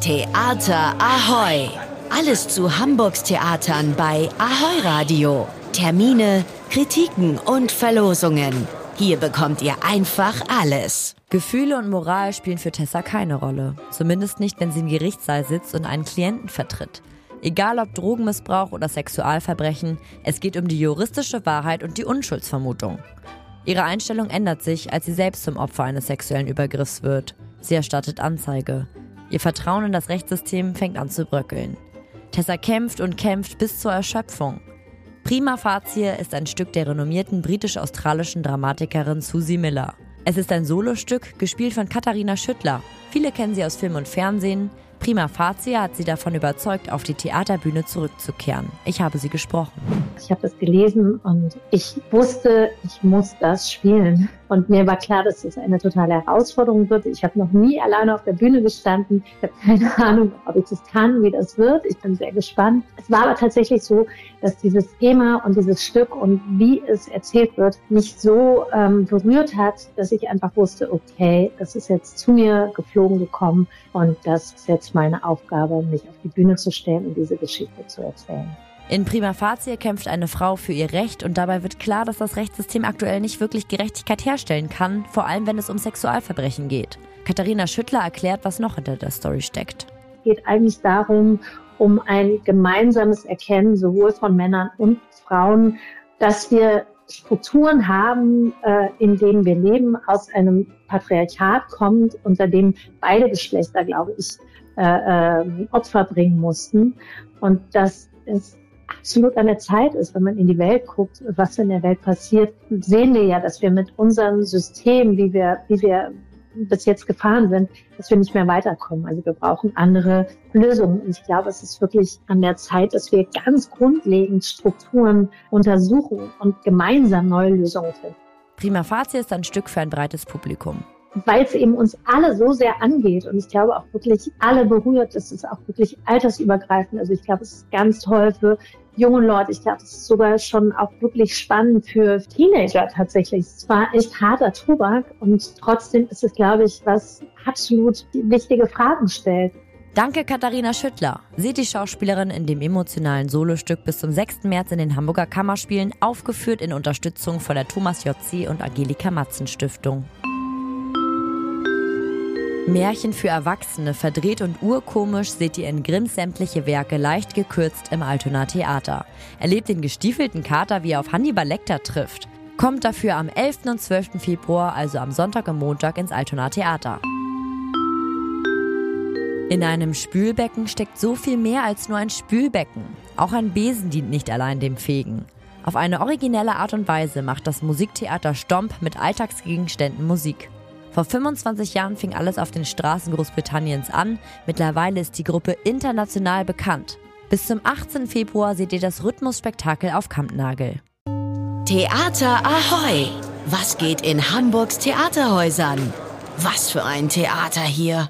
Theater Ahoy! Alles zu Hamburgs Theatern bei Ahoy Radio. Termine, Kritiken und Verlosungen. Hier bekommt ihr einfach alles. Gefühle und Moral spielen für Tessa keine Rolle. Zumindest nicht, wenn sie im Gerichtssaal sitzt und einen Klienten vertritt. Egal ob Drogenmissbrauch oder Sexualverbrechen, es geht um die juristische Wahrheit und die Unschuldsvermutung. Ihre Einstellung ändert sich, als sie selbst zum Opfer eines sexuellen Übergriffs wird. Sie erstattet Anzeige. Ihr Vertrauen in das Rechtssystem fängt an zu bröckeln. Tessa kämpft und kämpft bis zur Erschöpfung. Prima Facie ist ein Stück der renommierten britisch-australischen Dramatikerin Susie Miller. Es ist ein Solostück, gespielt von Katharina Schüttler. Viele kennen sie aus Film und Fernsehen. Prima Facie hat sie davon überzeugt, auf die Theaterbühne zurückzukehren. Ich habe sie gesprochen. Ich habe das gelesen und ich wusste, ich muss das spielen. Und mir war klar, dass es eine totale Herausforderung wird. Ich habe noch nie alleine auf der Bühne gestanden. Ich habe keine Ahnung, ob ich das kann, wie das wird. Ich bin sehr gespannt. Es war aber tatsächlich so, dass dieses Thema und dieses Stück und wie es erzählt wird, mich so ähm, berührt hat, dass ich einfach wusste, okay, das ist jetzt zu mir geflogen gekommen und das ist jetzt meine Aufgabe, mich auf die Bühne zu stellen und diese Geschichte zu erzählen. In Prima Facie kämpft eine Frau für ihr Recht und dabei wird klar, dass das Rechtssystem aktuell nicht wirklich Gerechtigkeit herstellen kann, vor allem wenn es um Sexualverbrechen geht. Katharina Schüttler erklärt, was noch hinter der Story steckt. Es geht eigentlich darum, um ein gemeinsames Erkennen sowohl von Männern und Frauen, dass wir Strukturen haben, äh, in denen wir leben, aus einem Patriarchat kommt, unter dem beide Geschlechter, glaube ich, äh, äh, Opfer bringen mussten. Und dass es absolut an der Zeit ist, wenn man in die Welt guckt, was in der Welt passiert, sehen wir ja, dass wir mit unserem System, wie wir, wie wir bis jetzt gefahren sind, dass wir nicht mehr weiterkommen. Also wir brauchen andere Lösungen. Und ich glaube, es ist wirklich an der Zeit, dass wir ganz grundlegend Strukturen untersuchen und gemeinsam neue Lösungen finden. Prima Facie ist ein Stück für ein breites Publikum weil es eben uns alle so sehr angeht und ich glaube auch wirklich alle berührt. Es ist auch wirklich altersübergreifend. Also ich glaube, es ist ganz toll für junge Leute. Ich glaube, es ist sogar schon auch wirklich spannend für Teenager tatsächlich. Es war echt harter Tobak und trotzdem ist es, glaube ich, was absolut wichtige Fragen stellt. Danke Katharina Schüttler. Seht die Schauspielerin in dem emotionalen Solostück bis zum 6. März in den Hamburger Kammerspielen, aufgeführt in Unterstützung von der Thomas Jotzi und Angelika Matzen Stiftung. Märchen für Erwachsene, verdreht und urkomisch, seht ihr in Grimms sämtliche Werke leicht gekürzt im Altona Theater. Erlebt den gestiefelten Kater, wie er auf Hannibal Lecter trifft. Kommt dafür am 11. und 12. Februar, also am Sonntag und Montag, ins Altona Theater. In einem Spülbecken steckt so viel mehr als nur ein Spülbecken. Auch ein Besen dient nicht allein dem Fegen. Auf eine originelle Art und Weise macht das Musiktheater Stomp mit Alltagsgegenständen Musik. Vor 25 Jahren fing alles auf den Straßen Großbritanniens an. Mittlerweile ist die Gruppe international bekannt. Bis zum 18. Februar seht ihr das Rhythmusspektakel auf Kampnagel. Theater Ahoy! Was geht in Hamburgs Theaterhäusern? Was für ein Theater hier!